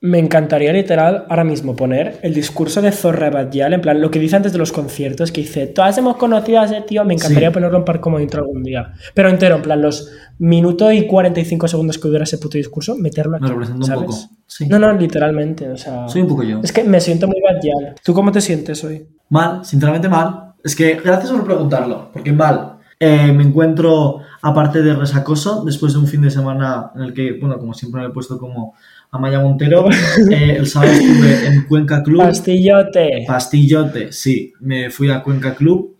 Me encantaría literal ahora mismo poner el discurso de Zorra Badial, en plan lo que dice antes de los conciertos, que dice, todas hemos conocido a ese tío, me encantaría Sí. ponerlo en par como intro algún día. Pero entero, en plan los minuto y 45 segundos que dura ese puto discurso, meterlo aquí. Me un ¿sabes? poco. Sí. No, no, literalmente, o sea... Soy un poco yo. Es que me siento muy Badial. ¿Tú cómo te sientes hoy? Mal, sinceramente mal. Es que gracias por preguntarlo, porque mal. Eh, me encuentro, aparte de resacoso, después de un fin de semana en el que, bueno, como siempre me he puesto como Amaya Montero, eh, el sábado estuve en Cuenca Club. Pastillote. Pastillote, sí. Me fui a Cuenca Club,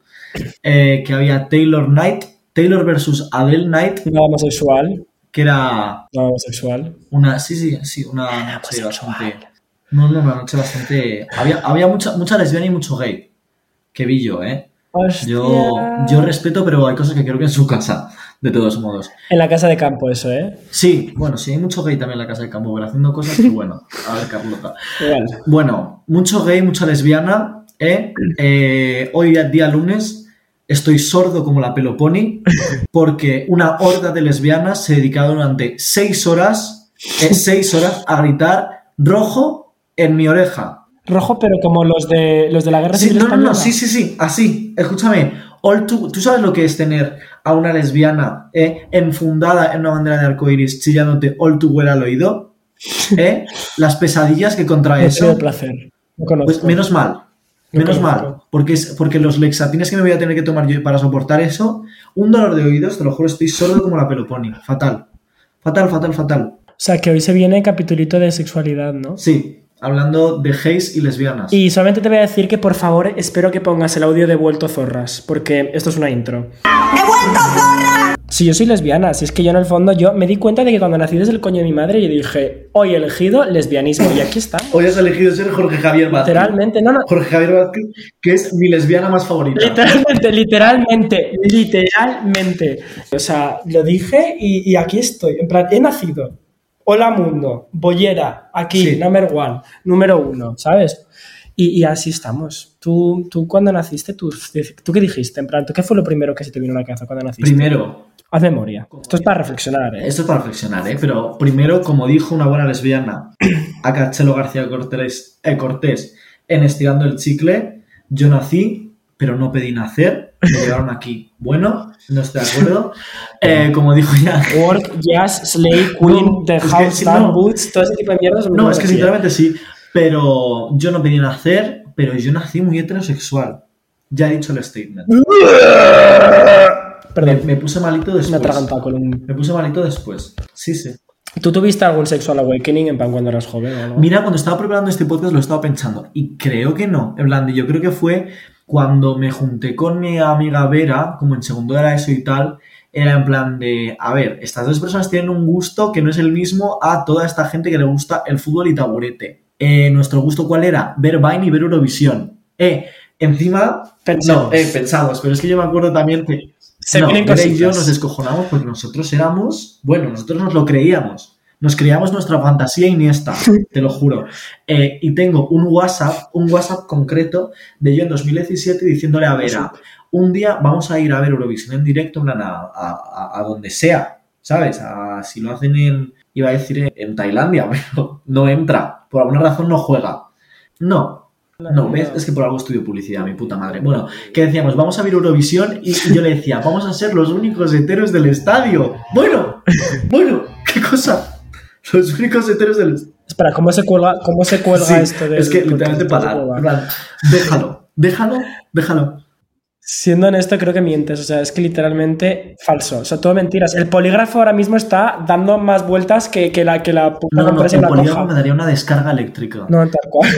eh, que había Taylor Knight, Taylor versus Adele Knight, Nada homosexual. que era Nada homosexual. una, sí, sí, sí, una noche bastante... No, no, una noche bastante... Había, había mucha, mucha lesbiana y mucho gay, que vi yo, ¿eh? Yo, Hostia. yo respeto, pero hay cosas que creo que en su casa, de todos modos. En la casa de campo eso, ¿eh? Sí, bueno, sí, hay mucho gay también en la casa de campo, pero haciendo cosas que, bueno, a ver, Carlota. Igual. Bueno, mucho gay, mucha lesbiana, ¿eh? Eh, hoy, día lunes, estoy sordo como la peloponi, porque una horda de lesbianas se dedicado durante seis horas, eh, seis horas a gritar rojo en mi oreja. Rojo, pero como los de los de la guerra Sí, civil no, no, no, sí, sí, sí, así. Escúchame, all to- ¿tú sabes lo que es tener a una lesbiana eh, enfundada en una bandera de arcoiris chillándote all too well al oído? ¿Eh? Las pesadillas que contrae sido eso. placer. Pues menos mal, No menos mal, porque, es, porque los lexatines que me voy a tener que tomar yo para soportar eso, un dolor de oídos, te lo juro, estoy sordo como la peloponi. Fatal. Fatal, fatal, fatal. O sea, que hoy se viene capitulito de sexualidad, ¿no? Sí, hablando de gays y lesbianas. Y solamente te voy a decir que por favor espero que pongas el audio de Vuelto Zorras, porque esto es una intro. ¡He vuelto zorra! Si yo soy lesbiana, si es que yo en el fondo yo me di cuenta de que cuando nací desde el coño de mi madre yo dije, hoy he elegido lesbianismo y aquí está. Hoy has elegido ser Jorge Javier Vázquez. Literalmente, no, no. Jorge Javier Vázquez, que es mi lesbiana más favorita. Literalmente, literalmente, literalmente. O sea, lo dije y, y aquí estoy. En plan, he nacido. Hola mundo, bollera, aquí, Sí. number one, número uno, ¿sabes? Y, y así estamos. ¿Tú, tú cuando naciste, tú, tú qué dijiste? En plan, ¿tú qué fue lo primero que se te vino a la cabeza cuando naciste? Primero, Haz memoria. Esto es para reflexionar, ¿eh? esto es para reflexionar, ¿eh? Pero primero, como dijo una buena lesbiana, a Cachelo García Cortés, eh, Cortés en Estirando el Chicle, yo nací, pero no pedí nacer, me llevaron aquí. Bueno, no estoy de acuerdo. Eh, como dijo ya... Work, jazz, slay, queen, the house, no- boots, todo ese tipo de mierdas. No, es que sinceramente sí, pero yo no pedí nacer, pero yo nací muy heterosexual. Ya he dicho el statement. Me, Perdón, me puse malito me después. atragantado con un... Me puse malito después. Sí, sí. ¿Tú tuviste algún sexual awakening en plan cuando eras joven o algo? Mira, cuando estaba preparando este podcast lo estaba pensando y creo que no. En plan, yo creo que fue cuando me junté con mi amiga Vera, como en segundo de la ESO y tal, era en plan de, a ver, estas dos personas tienen un gusto que no es el mismo a toda esta gente que le gusta el fútbol y taburete. Eh, ¿Nuestro gusto cuál era? Ver Vine y ver Eurovisión. Eh, encima... Pensamos. No, eh, pensamos, pero es que yo me acuerdo también que... Se no, y yo nos descojonamos porque nosotros éramos, bueno, nosotros nos lo creíamos. Nos creíamos nuestra fantasía iniesta, te lo juro. Eh, y tengo un WhatsApp, un WhatsApp concreto de yo en 2017 diciéndole a Vera, un día vamos a ir a ver Eurovisión en directo, en plan, a, a- a- donde sea, ¿sabes? A- si lo hacen en, iba a decir en, en Tailandia, pero no entra, por alguna razón no juega. No, no, ¿ves? Es que por algo estudio publicidad, mi puta madre. Bueno, que decíamos, vamos a ver Eurovisión y, y yo le decía, vamos a ser los únicos heteros del estadio. Bueno, bueno, qué cosa. Los únicos del estadio. Espera, ¿cómo se cuelga, cómo se cuelga Sí, esto de es que literalmente parar. plan, Déjalo, déjalo, déjalo. Siendo honesto, creo que mientes. O sea, es que literalmente falso. O sea, todo mentiras. El polígrafo ahora mismo está dando más vueltas que, que la que la puta No, no, el polígrafo me daría una descarga eléctrica. No, tal cual.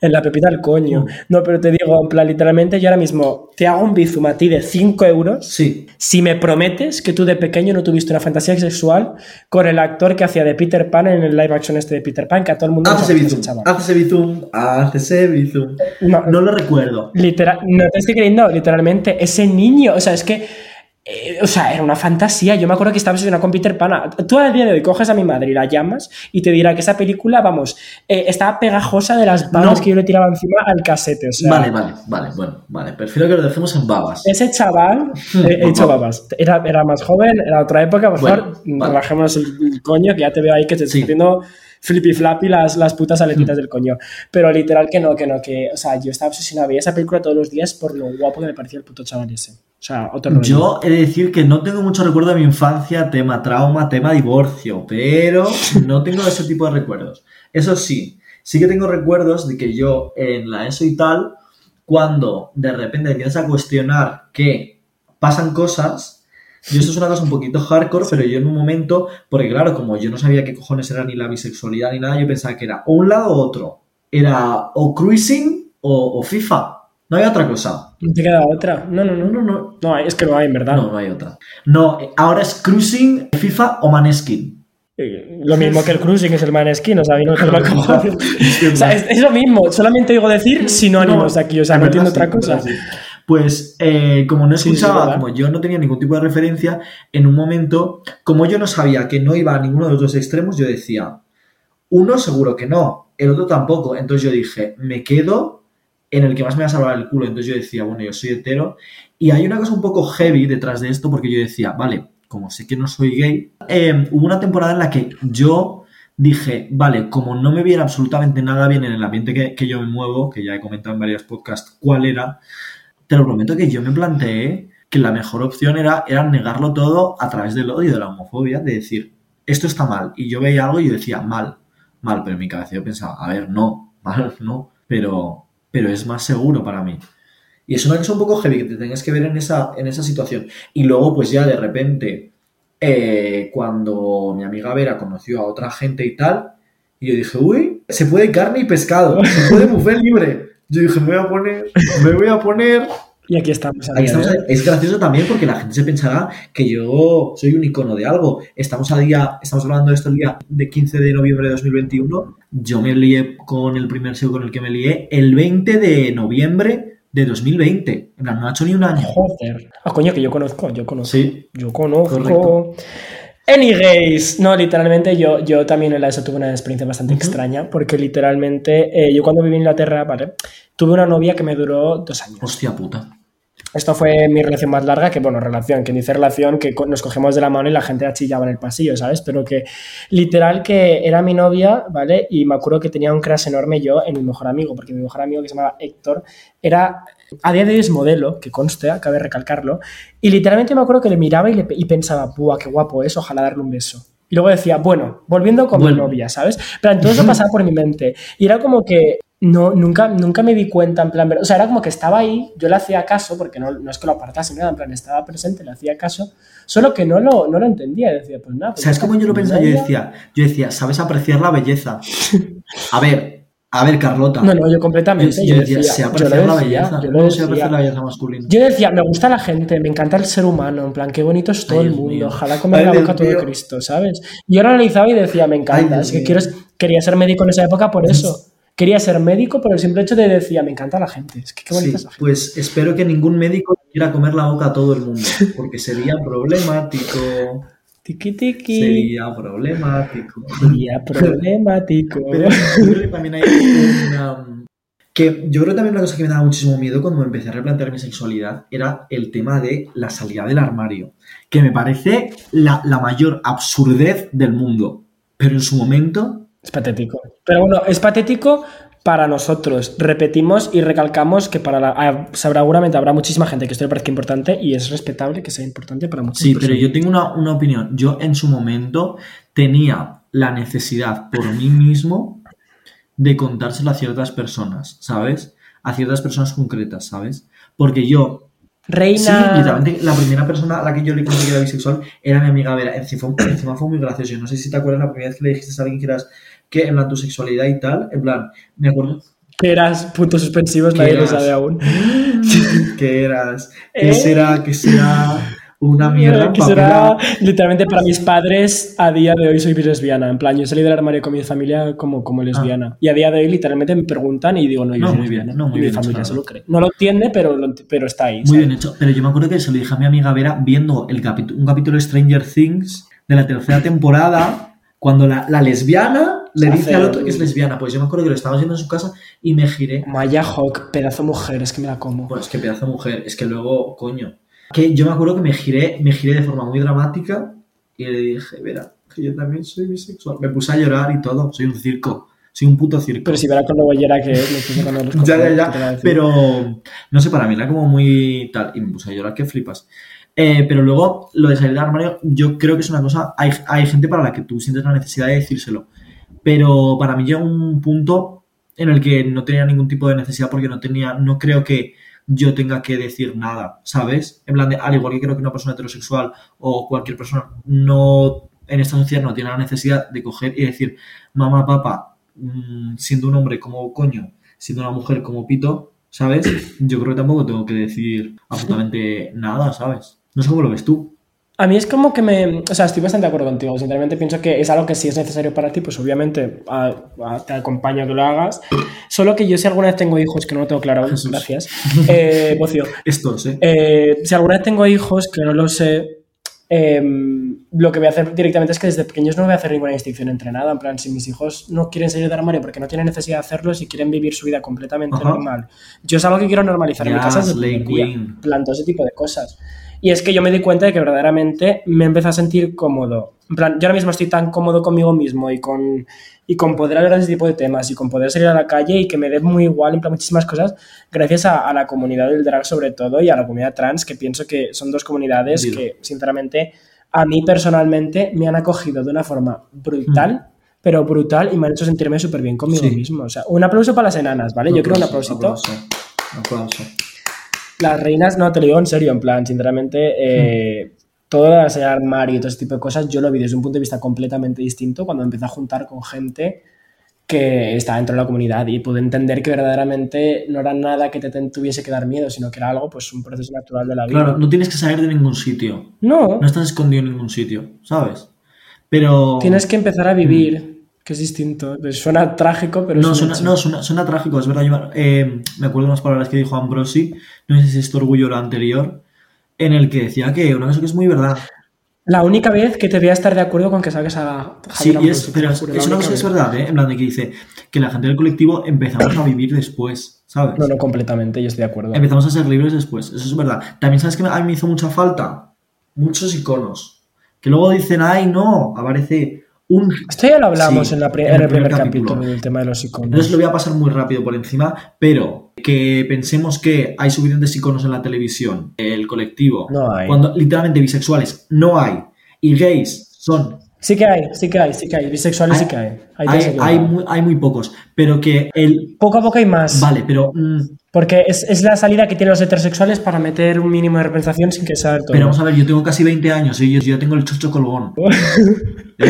En la pepita del coño. Mm. No, pero te digo, en plan, literalmente yo ahora mismo te hago un bizum a ti de 5 euros Sí, si me prometes que tú de pequeño no tuviste una fantasía sexual con el actor que hacía de Peter Pan en el live action este de Peter Pan, que a todo el mundo haz ese bizum, chaval. haz ese bizum, haz ese bizum. No, No lo recuerdo. Literal, no te estoy creyendo, literalmente, ese niño, o sea, es que, eh, o sea, era una fantasía. Yo me acuerdo que estaba obsesionada con Peter Pan. Tú al día de hoy coges a mi madre y la llamas y te dirá que esa película, vamos, eh, estaba pegajosa de las balas No. que yo le tiraba encima al casete. O sea, Vale, vale, vale, bueno, vale. Prefiero que lo dejemos en babas. Ese chaval, eh, he dicho babas, era, era más joven, era otra época, por Bueno, favor, vale. el, el coño, que ya te veo ahí que te Sí. estás haciendo flippy flappy las, las putas aletitas del coño. Pero literal que no, que no, que, o sea, yo estaba obsesionado, veía esa película todos los días por lo guapo que me parecía el puto chaval ese. O sea, otro rollo. Yo he de decir que no tengo mucho recuerdo de mi infancia, tema trauma, tema divorcio, pero no tengo ese tipo de recuerdos. Eso sí, sí que tengo recuerdos de que yo en la ESO y tal, cuando de repente empiezas a cuestionar que pasan cosas, y esto es una cosa un poquito hardcore, pero yo en un momento, porque claro, como yo no sabía qué cojones era ni la bisexualidad ni nada, yo pensaba que era o un lado o otro. Era o cruising o, o FIFA. No hay otra cosa. No te queda otra. No, no, no. No, no, no. No, es que no hay, en verdad. No, no hay otra. No, ahora es cruising, FIFA o Maneskin. Eh, Lo mismo que el cruising es el maneskin, o sea, no. O sea, es, es lo mismo, solamente digo decir sinónimos aquí, o sea, no entiendo otra cosa. Pues eh, como no Sí, sí, escuchaba, como yo no tenía ningún tipo de referencia, en un momento, como yo no sabía que no iba a ninguno de los dos extremos, yo decía, uno seguro que no, el otro tampoco. Entonces yo dije, me quedo en el que más me va a salvar el culo. Entonces yo decía, bueno, yo soy hetero. Y hay una cosa un poco heavy detrás de esto, porque yo decía, vale, como sé que no soy gay, eh, hubo una temporada en la que yo dije, vale, como no me viene absolutamente nada bien en el ambiente que, que yo me muevo, que ya he comentado en varios podcasts cuál era, te lo prometo que yo me planteé que la mejor opción era, era negarlo todo a través del odio, de la homofobia, de decir, esto está mal. Y yo veía algo y yo decía, mal, mal, pero en mi cabeza yo pensaba, a ver, no, mal, no, pero, pero es más seguro para mí. Y es una cosa un poco heavy que te tengas que ver en esa, en esa situación. Y luego, pues ya de repente, eh, cuando mi amiga Vera conoció a otra gente y tal, y yo dije, uy, se puede carne y pescado, se puede buffet libre. Yo dije, me voy a poner, me voy a poner Y aquí estamos. es gracioso también porque la gente se pensará que yo soy un icono de algo. Estamos a día, estamos hablando de esto el día de 15 de noviembre de 2021. Yo me lié con el primer SEO con el que me lié el 20 de noviembre de 2020. En plan, no ha hecho ni un año. Joder. Ah, coño, que yo conozco, yo conozco. Sí. Yo conozco. Correcto. Anyways, no, literalmente yo, yo también en la ESO tuve una experiencia bastante extraña porque literalmente eh, yo cuando viví en Inglaterra, ¿vale? Tuve una novia que me duró dos años. Hostia puta. Esto fue mi relación más larga, que bueno, relación, que dice relación, que nos cogemos de la mano y la gente achillaba en el pasillo, ¿sabes? Pero que literal que era mi novia, ¿vale? Y me acuerdo que tenía un crush enorme yo en mi mejor amigo, porque mi mejor amigo que se llamaba Héctor era, a día de hoy es modelo, que conste, cabe recalcarlo, y literalmente me acuerdo que le miraba y, le, y pensaba, ¡buah, qué guapo es! Ojalá darle un beso. Y luego decía, bueno, volviendo con Bueno. mi novia, ¿sabes? Pero todo eso pasaba por mi mente. Y era como que no, nunca, nunca me di cuenta, en plan, o sea, era como que estaba ahí, yo le hacía caso, porque no, no es que lo apartase, nada, en plan, estaba presente, le hacía caso, solo que no lo, no lo entendía, decía, pues nada. pues ¿Sabes cómo yo lo pensaba? Yo decía, yo decía, sabes apreciar la belleza. A ver, a ver, Carlota. No, no, yo completamente. yo Yo, decía, decía, sé yo la decía, belleza. yo decía. apreciar la belleza masculina. Yo decía, me gusta la gente, me encanta el ser humano, en plan, qué bonito es todo Ay, el mundo, mío. ojalá comer Ay, la Dios boca todo mío. Cristo, ¿sabes? Y yo lo analizaba y decía, me encanta, Ay, es que quiero, quería ser médico en esa época por eso. Quería ser médico por el simple hecho de decía, me encanta la gente, es que qué bonita Sí, es la gente. pues espero que ningún médico quiera comer la boca a todo el mundo, porque sería problemático. Tiki tiki. Sería problemático. Sería problemático. Pero yo creo que también hay una... Que yo creo también una cosa que me daba muchísimo miedo cuando empecé a replantear mi sexualidad era el tema de la salida del armario, que me parece la, la mayor absurdez del mundo. Pero en su momento, Es patético. Pero bueno, es patético para nosotros. Repetimos y recalcamos que para la, ah, seguramente habrá muchísima gente que esto le parezca importante y es respetable que sea importante para muchas sí, pero yo tengo una, una opinión. Yo en su momento tenía la necesidad por mí mismo de contárselo a ciertas personas, ¿sabes? A ciertas personas concretas, ¿sabes? Porque yo Reina. Sí, literalmente la primera persona a la que yo le conté que era bisexual era mi amiga Vera. Encima, encima fue muy gracioso. No sé si te acuerdas la primera vez que le dijiste a alguien que eras que en plan tu sexualidad y tal, en plan, me acuerdo Que eras puntos suspensivos, nadie lo sabe aún. que eras, que ¿Eh? será, que será una mierda que será literalmente para mis padres a día de hoy soy lesbiana. En plan, yo salí del armario con mi familia como, como lesbiana. Y a día de hoy literalmente me preguntan y digo, no, yo Ah. No, soy muy bien, no, muy y mi bien hecho, familia se lo cree. No lo entiende, pero, lo pero está ahí. Muy ¿sabes? bien hecho. Pero yo me acuerdo que se lo dije a mi amiga Vera viendo el un capítulo de Stranger Things de la tercera temporada, cuando la, la lesbiana le dice al otro que es lesbiana. Pues yo me acuerdo que lo estábamos viendo en su casa y me giré. Maya Hawk, pedazo mujer, es que me la como. Bueno, es que pedazo mujer, es que luego, coño. Que yo me acuerdo que me giré, me giré de forma muy dramática y le dije, Vera, que yo también soy bisexual. Me puse a llorar y todo, soy un circo. Soy un puto circo. Pero si verás con lo bollera que es, los ya, ya, cojones, ¿qué te va a ya. Pero, no sé, para mí era como muy tal. Y me puse a llorar que flipas. Eh, pero luego, lo de salir del armario, yo creo que es una cosa. Hay, hay gente para la que tú sientes la necesidad de decírselo. Pero para mí llega un punto en el que no tenía ningún tipo de necesidad porque no tenía. No creo que yo tenga que decir nada, ¿sabes? En plan de, al igual que creo que una persona heterosexual o cualquier persona no en esta sociedad no tiene la necesidad de coger y decir, mamá, papá, mm, siendo un hombre como coño, siendo una mujer como pito, ¿sabes? Yo creo que tampoco tengo que decir absolutamente nada, ¿sabes? No sé cómo lo ves tú. A mí es como que me... O sea, estoy bastante de acuerdo contigo. Sinceramente pienso que es algo que si es necesario para ti, pues obviamente a- a- te acompaño a que lo hagas. Solo que yo si alguna vez tengo hijos, que no lo tengo claro aún, gracias. Eh, Bocio. Estos, ¿eh? Eh, si alguna vez tengo hijos, que no lo sé, eh, lo que voy a hacer directamente es que desde pequeños no voy a hacer ninguna distinción entre nada. En plan, si mis hijos no quieren salir del armario porque no tienen necesidad de hacerlo, si quieren vivir su vida completamente Ajá. normal. Yo es algo que quiero normalizar en mi casa desde plan, todo ese tipo de cosas. Y es que yo me di cuenta de que verdaderamente me empecé a sentir cómodo. En plan, yo ahora mismo estoy tan cómodo conmigo mismo y con, y con poder hablar de ese tipo de temas y con poder salir a la calle y que me dé muy igual, en plan, muchísimas cosas, gracias a, a la comunidad del drag sobre todo y a la comunidad trans, que pienso que son dos comunidades Dilo. que, sinceramente, a mí personalmente me han acogido de una forma brutal. Pero brutal y me han hecho sentirme súper bien conmigo Sí. mismo. O sea, un aplauso para las enanas, ¿vale? Yo creo un aplausito. Aplauso. aplauso. Las reinas, no, te lo digo en serio, en plan, sinceramente, eh, todo el armario y todo ese tipo de cosas, yo lo vi desde un punto de vista completamente distinto cuando empecé a juntar con gente que estaba dentro de la comunidad y pude entender que verdaderamente no era nada que te tuviese que dar miedo, sino que era algo, pues, un proceso natural de la vida. Claro, no tienes que salir de ningún sitio. no, No estás escondido en ningún sitio, ¿sabes? Pero. tienes que empezar a vivir, que es distinto. Suena trágico, pero No es suena, no, suena, suena trágico, es verdad. yo, eh, me acuerdo de unas palabras que dijo Ambrosi, no sé si es esto orgullo o lo anterior, en el que decía que una cosa que es muy verdad. La única vez que te voy a estar de acuerdo con que salgas a Sí, Javier y es, Ambrosio, te pero es, juro, es una cosa que es verdad, ¿eh? En plan de que dice que la gente del colectivo empezamos a vivir después, ¿sabes? No, no, completamente, yo estoy de acuerdo. Empezamos a ser libres después, eso es verdad. También sabes que a mí me hizo mucha falta muchos iconos que luego dicen, ay, no, aparece un Esto ya lo hablamos Sí, en, la el el primer primer capítulo. capítulo. del tema de los iconos. Entonces lo voy a pasar muy rápido por encima, pero que pensemos que hay suficientes iconos en la televisión, el colectivo, No hay. cuando literalmente bisexuales no hay, y gays son, Sí que hay, sí que hay, sí que hay. Bisexuales sí que hay. Hay, hay, hay muy, hay muy pocos, pero que el... Poco a poco hay más. Vale, pero... mm, Porque es, es la salida que tienen los heterosexuales para meter un mínimo de representación sin que sea todo. pero vamos a ver, yo tengo casi 20 años y yo, yo ya tengo el chocho colgón.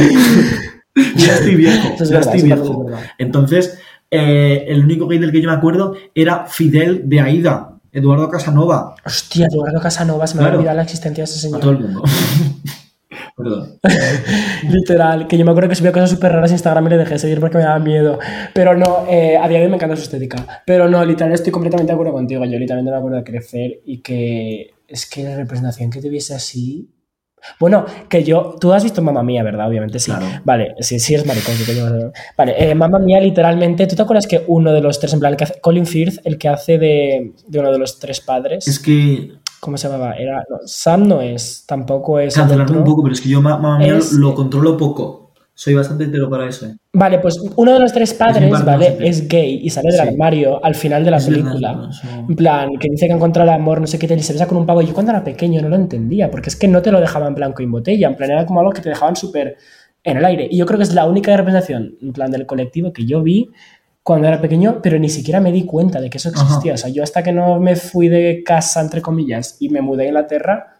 ya estoy viejo, es ya verdad, estoy viejo. es. Entonces, eh, el único gay del que yo me acuerdo era Fidel de Aida, Eduardo Casanova, Hostia, Eduardo Casanova, se me Claro. olvidado la existencia de ese a señor. todo el mundo. Perdón. Literal, que yo me acuerdo que subía cosas súper raras en Instagram y le dejé de seguir porque me daba miedo. Pero no, eh, a día de hoy me encanta su estética. Pero no, literal, estoy completamente de acuerdo contigo. Yo literalmente me acuerdo de crecer y que es que la representación que tuviese así. Bueno, que yo. Tú has visto Mamma Mía, ¿verdad? Obviamente sí. Claro. Vale, sí, sí eres maricón. sí, coño. Vale, eh, Mamma Mía, literalmente. ¿Tú te acuerdas que uno de los tres, en plan, el que hace- Colin Firth, el que hace de, de uno de los tres padres. Es que ¿Cómo se llamaba? Era, no, Sam no es, tampoco es. el cancelarme otro. un poco, pero es que yo, ma- mamá mía, Es- lo controlo poco. Soy bastante hetero para eso. ¿eh? Vale, pues uno de los tres padres, padre, ¿vale? Es gay y sale del Sí. armario al final de la Es verdad, película. no, En plan, que dice que ha encontrado el amor, no sé qué tal, y se besa con un pavo. Yo cuando era pequeño no lo entendía, porque es que no te lo dejaban en blanco y en botella. En plan, era como algo que te dejaban súper en el aire. Y yo creo que es la única representación, en plan, del colectivo que yo vi cuando era pequeño, pero ni siquiera me di cuenta de que eso Ajá. existía. O sea, yo hasta que no me fui de casa, entre comillas, y me mudé a Inglaterra,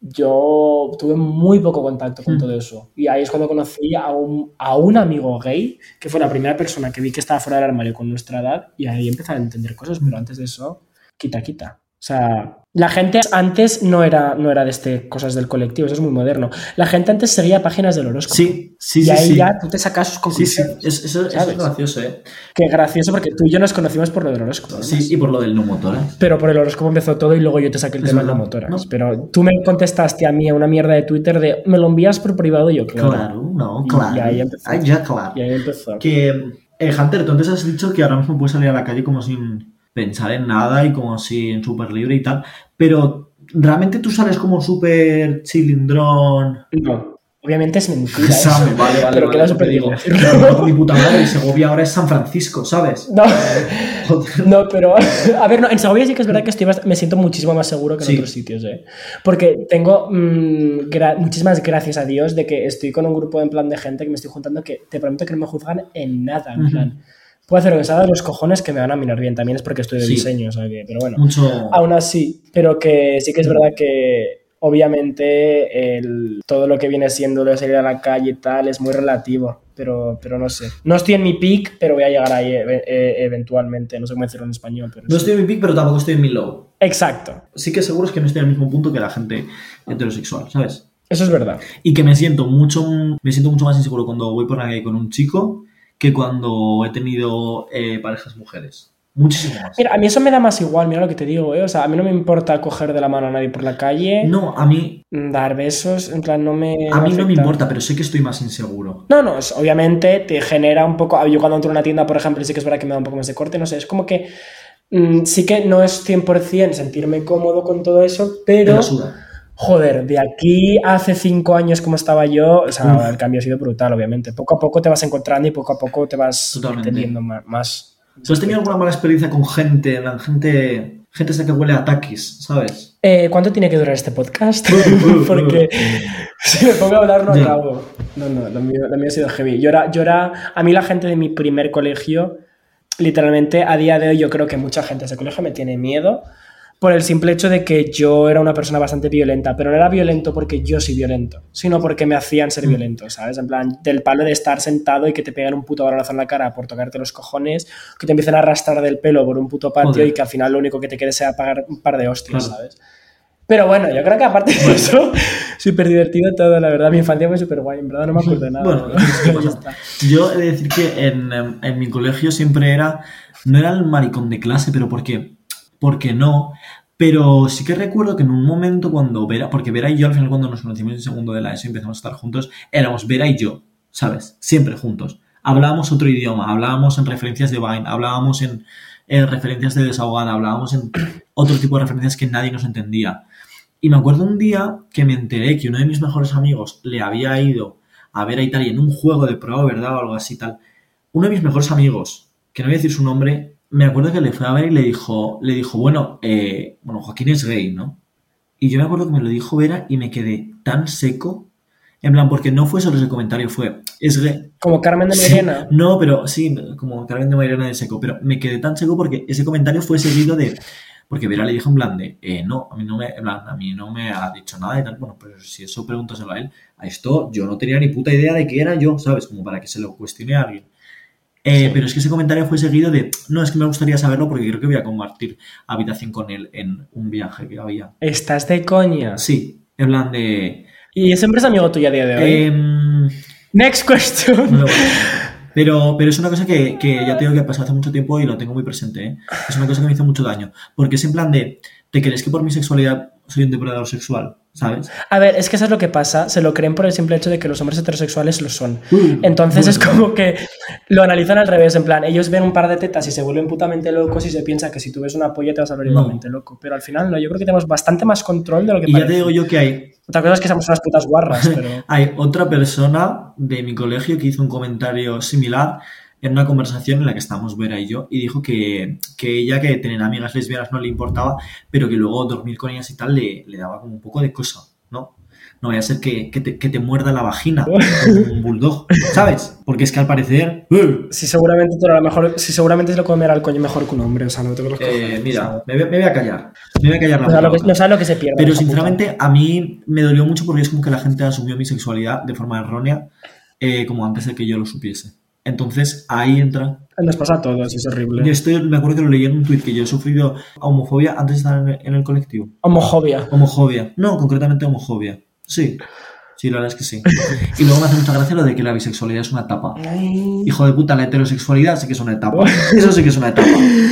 yo tuve muy poco contacto con Mm. todo eso. Y ahí es cuando conocí a un, a un amigo gay, que fue la primera persona que vi que estaba fuera del armario con nuestra edad, y ahí empecé a entender cosas, pero antes de eso, quita, quita. O sea, la gente antes no era, no era de este cosas del colectivo, eso es muy moderno. La gente antes seguía páginas del horóscopo. Sí, sí, y sí. ahí sí. ya tú te sacas sus Sí, sí, conclusiones. es- eso, eso es gracioso, ¿eh? Qué gracioso, porque tú y yo nos conocimos por lo del horóscopo. además. Sí, y por lo del no motor, ¿eh? Pero por el horóscopo empezó todo y luego yo te saqué el Es tema de verdad. motoras. No. Pero tú me contestaste a mí a una mierda de Twitter de me lo envías por privado y yo, claro. Claro, no, Y- claro. y ahí empezó. Ay, ya, claro. Y ahí empezó. Que, eh, Hunter, tú antes has dicho que ahora mismo puedes salir a la calle como sin pensar en nada y como sin súper libre y tal, pero ¿realmente tú sales como súper chilindrón? No. Obviamente es mentira. Eso, vale, vale. pero vale, te súper digo. Pero mi puta madre, Segovia ahora es San Francisco, ¿sabes? No, Joder. no, pero a ver, no, en Segovia sí que es verdad que estoy bast- me siento muchísimo más seguro que en Sí. otros sitios, ¿eh? Porque tengo mm, gra- muchísimas gracias a Dios de que estoy con un grupo en plan de gente que me estoy juntando que te prometo que no me juzgan en nada, en plan. Puedo hacer lo que salga de los cojones que me van a mirar bien, también es porque estoy de Sí. diseño, o sea que, pero bueno. Mucho. Aún así, pero que sí que es verdad que obviamente el- todo lo que viene siendo de salir a la calle y tal es muy relativo, pero, pero no sé. No estoy en mi peak, pero voy a llegar ahí e- e- eventualmente, no sé cómo decirlo en español, pero No sí. estoy en mi pick, pero tampoco estoy en mi low. Exacto, Sí que seguro es que no estoy al mismo punto que la gente heterosexual, ¿sabes? eso es verdad. Y que me siento mucho, me siento mucho más inseguro cuando voy por la calle con un chico que cuando he tenido eh, parejas mujeres. Muchísimo más. Mira, a mí eso me da más igual, mira lo que te digo, ¿eh? O sea, a mí no me importa coger de la mano a nadie por la calle, No, a mí, dar besos, en plan, no me... a mí no me importa, pero sé que estoy más inseguro. No, no, es- obviamente te genera un poco. Yo cuando entro en una tienda, por ejemplo, sí que es verdad que me da un poco más de corte, no sé, es como que mm, sí que no es 100% sentirme cómodo con todo eso, pero la suda. Joder, de aquí hace cinco años como estaba yo, o sea, Uf. el cambio ha sido brutal, obviamente. Poco a poco te vas encontrando y poco a poco te vas entendiendo más. ¿Tú has tenido alguna mala experiencia con gente, gente, gente esa que huele a taquis, ¿sabes? Eh, ¿Cuánto tiene que durar este podcast? Porque si me pongo a hablar no acabo. No, no, lo mío, lo mío ha sido heavy. Yo era, yo era, a mí la gente de mi primer colegio, literalmente a día de hoy yo creo que mucha gente de ese colegio me tiene miedo por el simple hecho de que yo era una persona bastante violenta, pero no era violento porque yo soy violento, sino porque me hacían ser Mm. violento, ¿sabes? En plan, del palo de estar sentado y que te peguen un puto balonazo en la cara por tocarte los cojones, que te empiecen a arrastrar del pelo por un puto patio Joder. y que al final lo único que te quede sea pagar un par de hostias, Claro. ¿sabes? Pero bueno, yo creo que aparte de eso, súper divertido todo, la verdad. Mi infancia fue súper guay, en verdad no me acuerdo de nada. Bueno, está. Yo he de decir que en, em, en mi colegio siempre era, no era el maricón de clase, pero porque, porque no, pero sí que recuerdo que en un momento cuando Vera, porque Vera y yo al final cuando nos conocimos en segundo de la ESO empezamos a estar juntos, éramos Vera y yo, ¿sabes? Siempre juntos. Hablábamos otro idioma, hablábamos en referencias de Vine, hablábamos en, en referencias de desahogada, hablábamos en otro tipo de referencias que nadie nos entendía. Y me acuerdo un día que me enteré que uno de mis mejores amigos le había ido a ver a Italia en un juego de prueba, ¿verdad? O algo así tal. Uno de mis mejores amigos, que no voy a decir su nombre, me acuerdo que le fue a ver y le dijo, le dijo, bueno, eh, bueno, Joaquín es gay, ¿no? Y yo me acuerdo que me lo dijo Vera y me quedé tan seco. En plan, porque no fue solo ese comentario, fue, es gay. Como Carmen de Sí, Mairena. no, pero sí, como Carmen de Mairena de seco, pero me quedé tan seco porque ese comentario fue seguido de. Porque Vera le dijo en plan de, eh, no, a mí no me, en plan, a mí no me ha dicho nada y tal. Bueno, pero si eso pregúntaselo a él, a esto yo no tenía ni puta idea de qué era yo, ¿sabes? Como para que se lo cuestione a alguien. Eh, Sí. Pero es que ese comentario fue seguido de, no, es que me gustaría saberlo porque creo que voy a compartir habitación con él en un viaje que había. Estás de coña. Sí, en plan de... Y siempre es amigo tuyo a día de hoy. em, Next question. No. Pero, pero es una cosa que, que ya te digo que pasó hace mucho tiempo y lo tengo muy presente. ¿eh? Es una cosa que me hizo mucho daño. Porque es en plan de, ¿te crees que por mi sexualidad soy un depredador sexual? ¿Sabes? A ver, es que eso es lo que pasa. Se lo creen por el simple hecho de que los hombres heterosexuales lo son. Entonces es como que lo analizan al revés, en plan, ellos ven un par de tetas y se vuelven putamente locos y se piensa que si tú ves una polla te vas a volver No. igualmente loco. Pero al final no, yo creo que tenemos bastante más control de lo que Y ya parece. te digo yo que hay, Otra cosa es que somos unas putas guarras, pero... hay otra persona de mi colegio que hizo un comentario similar en una conversación en la que estábamos Vera y yo y dijo que, que ella que tener amigas lesbianas no le importaba, pero que luego dormir con ellas y tal le, le daba como un poco de cosa, ¿no? No vaya a ser que, que te, que te muerda la vagina como un bulldog, ¿sabes? Porque es que al parecer... ¡uh! Sí, seguramente, tú a lo mejor, sí, seguramente se lo comerá el coño mejor que un hombre, o sea, no tengo los Eh, o mira, sea, me, voy- me voy a callar. Me voy a callar la que, boca. no sabe lo que se pierde. Pero puta. sinceramente a mí me dolió mucho porque es como que la gente asumió mi sexualidad de forma errónea, eh, como antes de que yo lo supiese. Entonces ahí entra. Nos pasa a todos, es horrible. Yo estoy, me acuerdo que lo leí en un tuit que yo he sufrido homofobia antes de estar en el, en el colectivo. Homofobia. Homofobia. No, concretamente homofobia. Sí. Sí, la verdad es que sí. Y luego me hace mucha gracia lo de que la bisexualidad es una etapa. Ay. Hijo de puta, la heterosexualidad sí que es una etapa. Eso sí que es una etapa.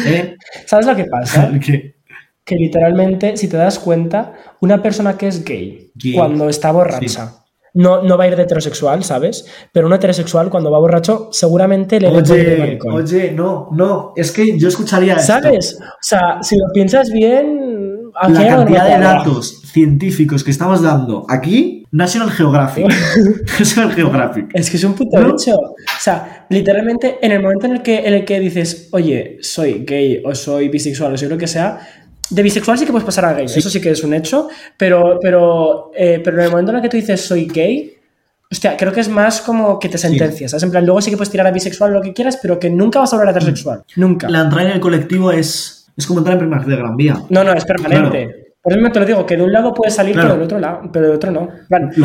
¿Eh? ¿Sabes lo que pasa? ¿Qué? que literalmente, si te das cuenta, una persona que es gay, Gay. cuando está borracha, no, no va a ir de heterosexual, ¿sabes? Pero un heterosexual cuando va borracho seguramente le Oye, oye, no, no. Es que yo escucharía esto. ¿Sabes? O sea, si lo piensas bien, aquí la cantidad de datos científicos que estamos dando aquí, National Geographic. National Geographic. Es que es un puto ¿No? hecho. O sea, literalmente en el momento en el, que, en el que dices, oye, soy gay o soy bisexual o soy lo que sea, de bisexual sí que puedes pasar a gay, eso sí que es un hecho, pero, pero, eh, pero en el momento en el que tú dices soy gay, hostia, creo que es más como que te sentencias, ¿sabes? En plan, luego sí que puedes tirar a bisexual lo que quieras, pero que nunca vas a volver a heterosexual. Nunca. La entrada en el colectivo es, es como entrar en primera de Gran Vía. No, no, es permanente. Por eso te lo digo, que de un lado puedes salir, Claro. pero del otro lado, pero del otro no.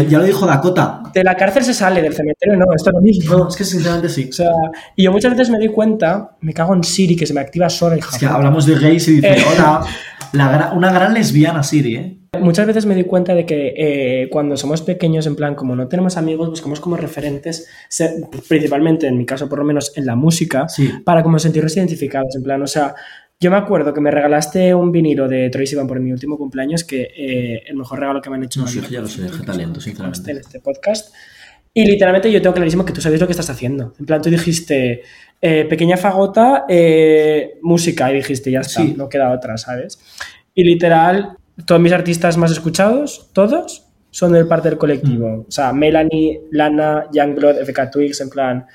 Ya lo dijo Dakota. de la cárcel se sale, del cementerio no, esto es lo mismo. No, es que sinceramente sí. O sea, y yo muchas veces me doy cuenta, me cago en Siri, que se me activa sola, hija. Es que hablamos de gays y dice, Eh. hola, la una gran lesbiana Siri, ¿eh? Muchas veces me doy cuenta de que eh, cuando somos pequeños, en plan, como no tenemos amigos, buscamos como referentes, se- principalmente en mi caso, por lo menos en la música, Sí. para como sentirnos identificados. En plan, o sea, yo me acuerdo que me regalaste un vinilo de Troy Sivan por mi último cumpleaños, que eh, el mejor regalo que me han hecho No, sí, ya lo sé, talento, sinceramente. en este podcast. Y literalmente yo tengo clarísimo que tú sabes lo que estás haciendo. En plan, tú dijiste, eh, pequeña fagota, eh, música, y dijiste, ya está, Sí. no queda otra, ¿sabes? Y literal, todos mis artistas más escuchados, todos, son del parte del colectivo. Mm. O sea, Melanie, Lana, Youngblood, FK Twigs, en plan...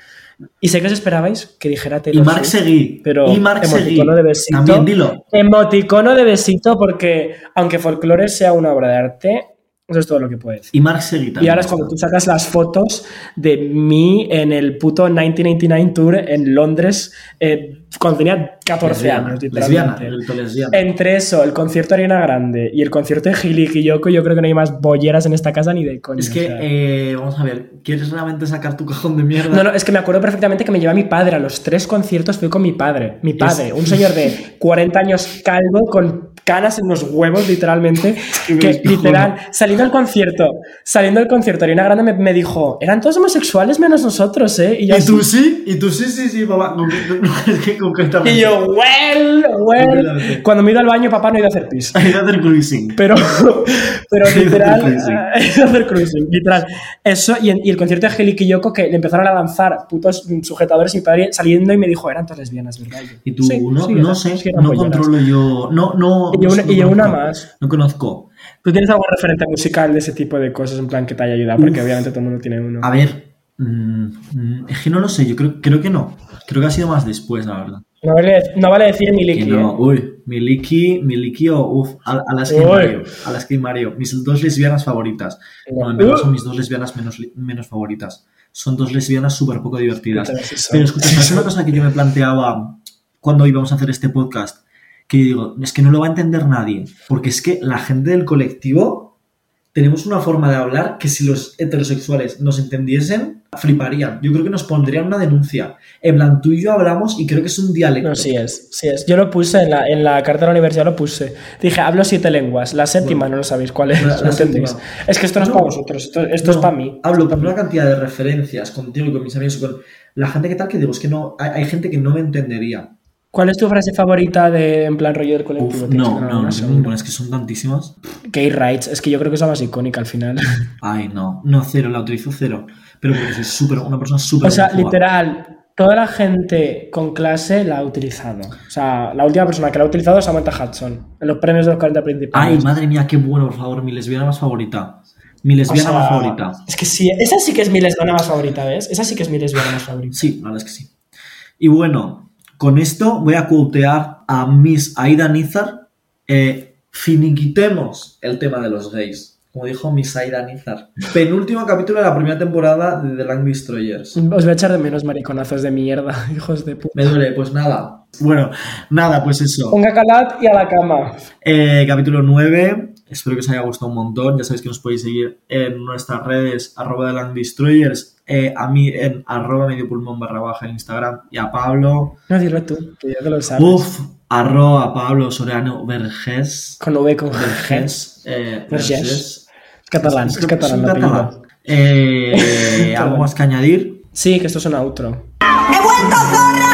Y sé que os esperabais que dijera Y Mark Seguí. pero y Mark Seguí. emoticono de besito. También dilo. Emoticono de besito porque, aunque folclore sea una obra de arte, eso es todo lo que puedo decir. Y Mark. Y ahora es cuando tú sacas las fotos de mí en el puto 1999 Tour en Londres eh, cuando tenía 14 lesbiana, años. lesbiana. Entre eso, el concierto de Ariana Grande y el concierto de Gili y Yoko, yo creo que no hay más bolleras en esta casa ni de coño. Es o que, sea. eh, vamos a ver, ¿quieres realmente sacar tu cajón de mierda? No, no, es que me acuerdo perfectamente que me lleva mi padre a los tres conciertos, fui con mi padre. Mi padre, Es- un señor de 40 años calvo, con canas en los huevos, literalmente, que literal, saliendo del concierto, saliendo del concierto, Ariana Grande me, me dijo, eran todos homosexuales menos nosotros, ¿eh? Y yo, ¿Y tú sí? ¿Y tú sí, sí, sí, papá? No, no, es que concretamente. y yo, well, well. Cuando me he ido al baño, papá no he ido a hacer pis. Hay que hacer cruising. Pero, pero ido a literal, he ido a hacer cruising, literal. Eso, y, en- y el concierto de Angelique y Yoko, que le empezaron a lanzar putos sujetadores y mi padre saliendo y me dijo, eran todas lesbianas, ¿verdad? Y tú, "Sí, no, sí, no sé, no polleras". controlo yo. No, no. Y no una- y no una más. No conozco. ¿Tú tienes algún referente musical de ese tipo de cosas, en plan, que te haya ayudado? Porque Uf. obviamente todo el mundo tiene uno. A ver, mm, mm, es que no lo sé, yo creo, creo que no. Creo que ha sido más después, la verdad. No vale, no vale decir Miliki, no, ¿eh? uy, Miliki, Miliki o uf, a, a las que Uy. Mario, a las que Mario, mis dos lesbianas favoritas. No, en verdad son mis dos lesbianas menos, menos favoritas. Son dos lesbianas súper poco divertidas. Pero escucha, Sí ¿sabes son. una cosa que yo me planteaba cuando íbamos a hacer este podcast? Que yo digo, es que no lo va a entender nadie. Porque es que la gente del colectivo tenemos una forma de hablar que si los heterosexuales nos entendiesen, fliparían. Yo creo que nos pondrían una denuncia. En plan, tú y yo hablamos y creo que es un dialecto. No, sí es, sí es. Yo lo puse en la, en la carta de la universidad, lo puse. Dije, hablo siete lenguas. La séptima Bueno. no lo sabéis cuál es, La- la. Es que esto no, es para vosotros, esto, esto es para mí. Hablo con una cantidad de referencias contigo y con mis amigos con la gente que tal que digo, es que no, hay, hay gente que no me entendería. ¿Cuál es tu frase favorita de, en plan, rollo del colectivo? Uf, ¿Tienes no, no, no, ninguna, es que son tantísimas. Gay rights, es que yo creo que es la más icónica al final. Ay, no, no, cero, la utilizo cero. Pero porque soy súper, una persona súper. o sea, literal, toda la gente con clase la ha utilizado. O sea, la última persona que la ha utilizado es Samantha Hudson, en los premios de los 40 principales. Ay, madre mía, qué bueno, por favor, mi lesbiana más favorita. Mi O lesbiana sea, más favorita. Es que sí, esa sí que es mi lesbiana más favorita, ¿ves? Esa sí que es mi lesbiana más favorita. Sí, la verdad es que sí. Y bueno, con esto voy a quotear a Miss Aida Nizar. Eh, finiquitemos el tema de los gays. Como dijo Miss Aida Nizar. Penúltimo capítulo de la primera temporada de The Lang Destroyers. Os voy a echar de menos mariconazos de mierda, hijos de puta. Me duele, pues nada. Bueno, nada, pues eso. Ponga calat y a la cama. Eh, capítulo 9. Espero que os haya gustado un montón. Ya sabéis que nos podéis seguir en nuestras redes, arroba The Lang Destroyers. Eh, a mí en arroba medio pulmón barra baja en Instagram. Y a Pablo. No, dilo tú, que ya que lo sabes. Uf, arroba Pablo Soriano Vergés. Con V, con G. Vergés. Eh, Vergés. Es catalán, es, catalán apellido. catalán. Eh, ¿Algo más que añadir? Sí, que esto es un outro. ¡He vuelto zorra!